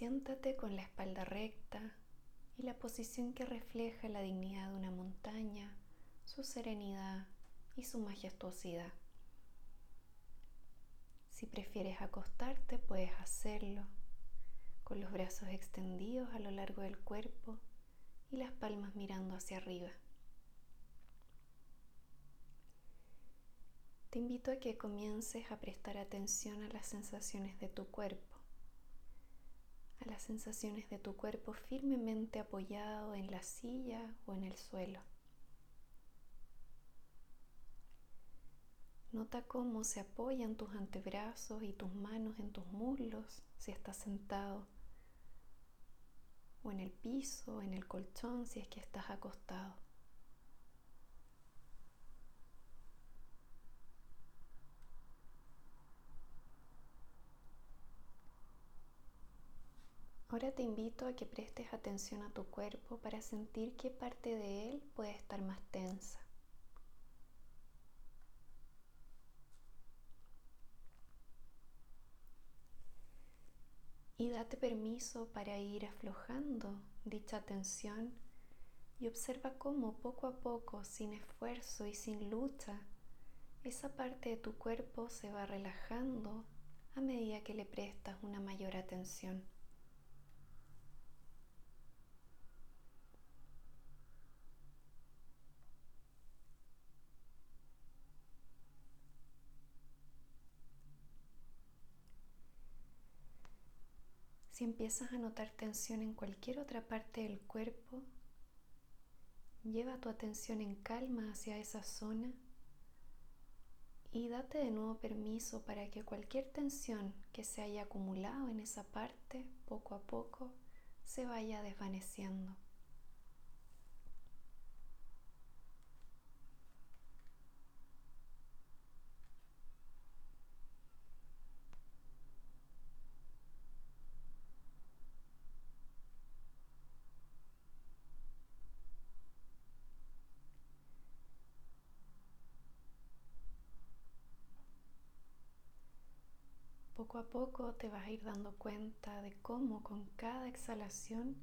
Siéntate con la espalda recta y la posición que refleja la dignidad de una montaña, su serenidad y su majestuosidad. Si prefieres acostarte, puedes hacerlo con los brazos extendidos a lo largo del cuerpo y las palmas mirando hacia arriba. Te invito a que comiences a prestar atención a las sensaciones de tu cuerpo, a las sensaciones de tu cuerpo firmemente apoyado en la silla o en el suelo. Nota cómo se apoyan tus antebrazos y tus manos en tus muslos si estás sentado, o en el piso, en el colchón si es que estás acostado. Ahora te invito a que prestes atención a tu cuerpo para sentir qué parte de él puede estar más tensa. Y date permiso para ir aflojando dicha tensión y observa cómo poco a poco, sin esfuerzo y sin lucha, esa parte de tu cuerpo se va relajando a medida que le prestas una mayor atención. Si empiezas a notar tensión en cualquier otra parte del cuerpo, lleva tu atención en calma hacia esa zona y date de nuevo permiso para que cualquier tensión que se haya acumulado en esa parte poco a poco se vaya desvaneciendo. Poco a poco te vas a ir dando cuenta de cómo con cada exhalación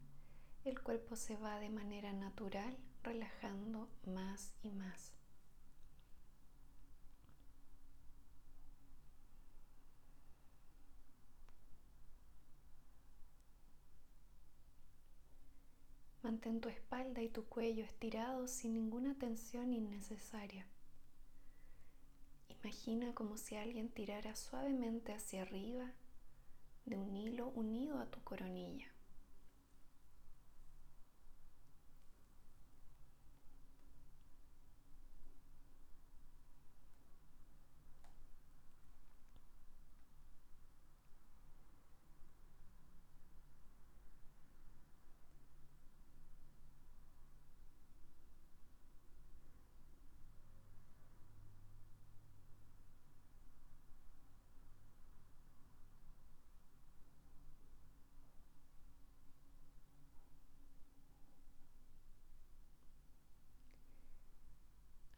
el cuerpo se va de manera natural relajando más y más. Mantén tu espalda y tu cuello estirados sin ninguna tensión innecesaria. Imagina como si alguien tirara suavemente hacia arriba de un hilo unido a tu coronilla.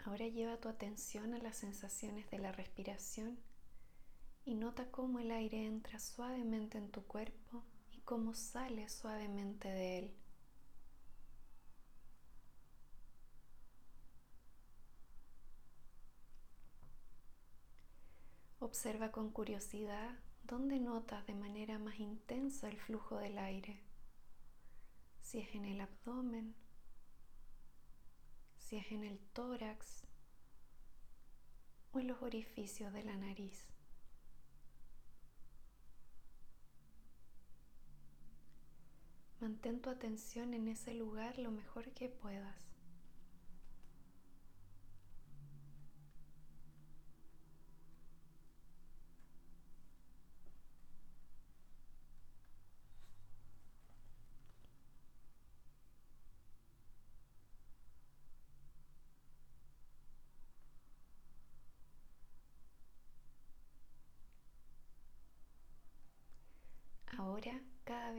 Ahora lleva tu atención a las sensaciones de la respiración y nota cómo el aire entra suavemente en tu cuerpo y cómo sale suavemente de él. Observa con curiosidad dónde notas de manera más intensa el flujo del aire, si es en el abdomen si es en el tórax o en los orificios de la nariz. Mantén tu atención en ese lugar lo mejor que puedas.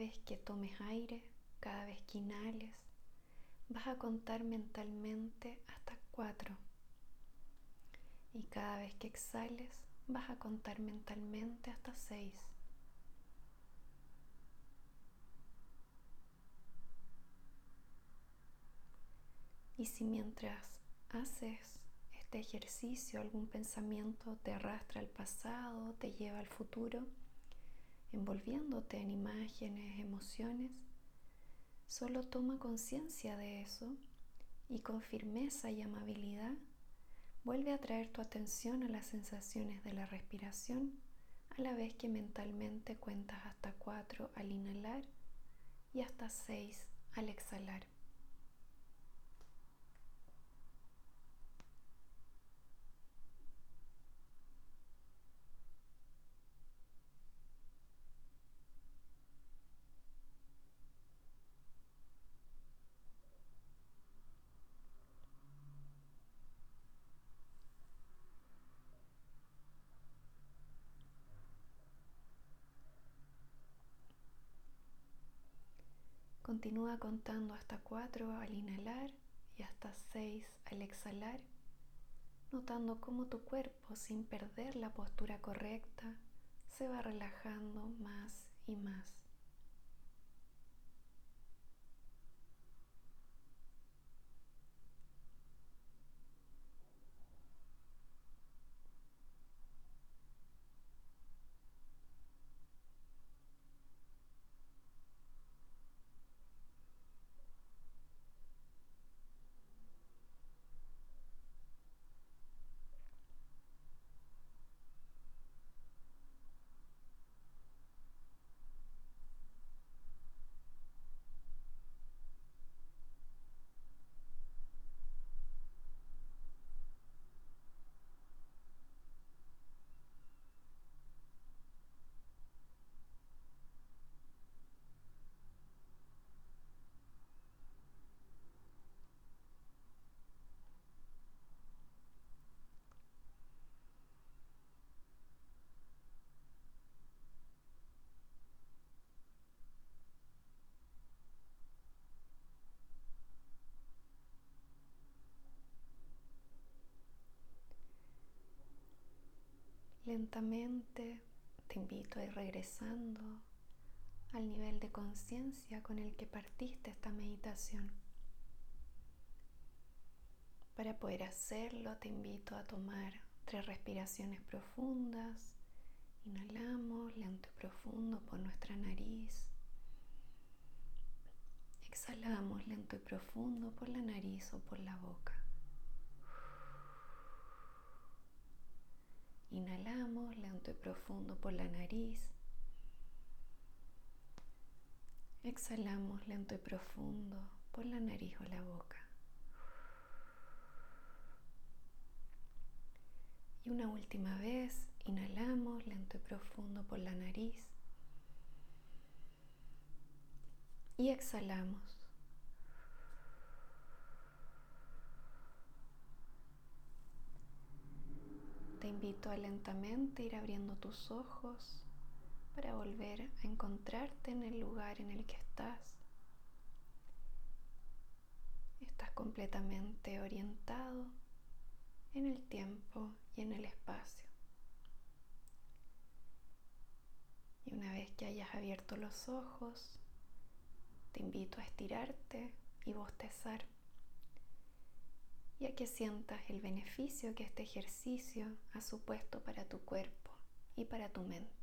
vez que tomes aire, cada vez que inhales, vas a contar mentalmente hasta cuatro. Y cada vez que exhales, vas a contar mentalmente hasta seis. Y si mientras haces este ejercicio algún pensamiento te arrastra al pasado, te lleva al futuro, envolviéndote en imágenes, emociones, solo toma conciencia de eso y con firmeza y amabilidad vuelve a traer tu atención a las sensaciones de la respiración a la vez que mentalmente cuentas hasta cuatro al inhalar y hasta seis al exhalar. Continúa contando hasta 4 al inhalar y hasta 6 al exhalar, notando cómo tu cuerpo, sin perder la postura correcta, se va relajando más y más. Lentamente te invito a ir regresando al nivel de conciencia con el que partiste esta meditación. Para poder hacerlo te invito a tomar tres respiraciones profundas. Inhalamos lento y profundo por nuestra nariz. Exhalamos lento y profundo por la nariz o por la boca. Profundo por la nariz. Exhalamos lento y profundo por la nariz o la boca. Y una última vez, inhalamos lento y profundo por la nariz. Y exhalamos. Te invito a lentamente ir abriendo tus ojos para volver a encontrarte en el lugar en el que estás. Estás completamente orientado en el tiempo y en el espacio. Y una vez que hayas abierto los ojos, te invito a estirarte y bostezar y que sientas el beneficio que este ejercicio ha supuesto para tu cuerpo y para tu mente.